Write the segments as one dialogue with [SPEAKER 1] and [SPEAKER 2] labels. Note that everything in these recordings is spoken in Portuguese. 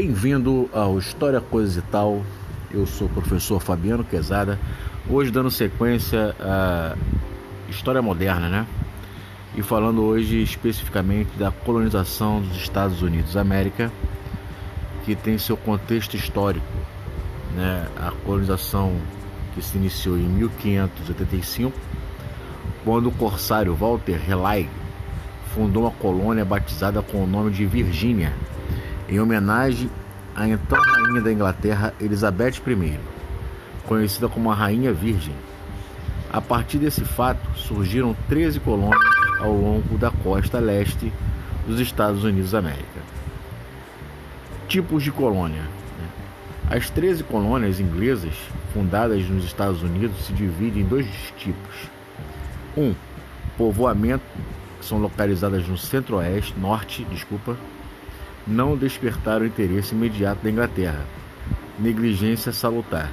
[SPEAKER 1] Bem-vindo ao História Coisa e Tal. Eu sou o professor Fabiano Quezada. Hoje dando sequência à história moderna, né? E falando hoje especificamente da colonização dos Estados Unidos da América, que tem seu contexto histórico, né? A colonização que se iniciou em 1585, quando o corsário Walter Raleigh fundou uma colônia batizada com o nome de Virgínia, em homenagem à então rainha da Inglaterra Elizabeth I, conhecida como a Rainha Virgem. A partir desse fato, surgiram 13 colônias ao longo da costa leste dos Estados Unidos da América. Tipos de colônia: né? As 13 colônias inglesas fundadas nos Estados Unidos se dividem em dois tipos. Um, povoamento, que são localizadas no centro-oeste, norte, desculpa, não despertaram interesse imediato da Inglaterra, negligência salutar,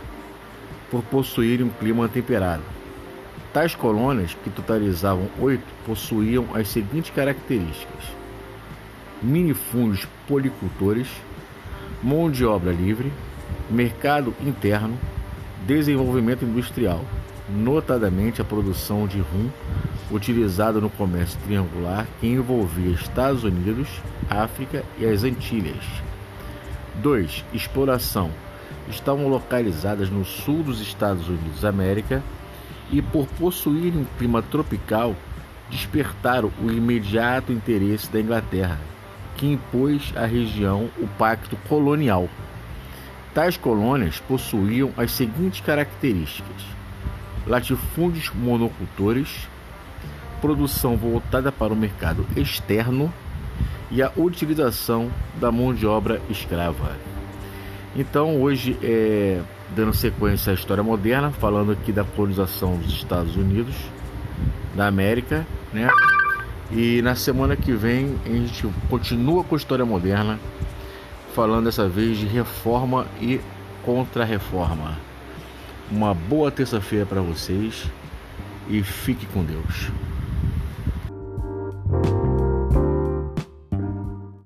[SPEAKER 1] por possuírem um clima temperado. Tais colônias, que totalizavam oito, possuíam as seguintes características: minifúndios policultores, mão de obra livre, mercado interno, desenvolvimento industrial, notadamente a produção de rum utilizado no comércio triangular que envolvia Estados Unidos, África e as Antilhas. 2. Exploração. Estavam localizadas no sul dos Estados Unidos da América e, por possuírem um clima tropical, despertaram o imediato interesse da Inglaterra, que impôs à região o Pacto Colonial. Tais colônias possuíam as seguintes características: latifúndios monocultores, produção voltada para o mercado externo e a utilização da mão de obra escrava. Então, hoje, é, dando sequência à história moderna, falando aqui da colonização dos Estados Unidos da América, né? E na semana que vem a gente continua com a história moderna, falando dessa vez de reforma e contra-reforma. Uma boa terça-feira para vocês e fique com Deus.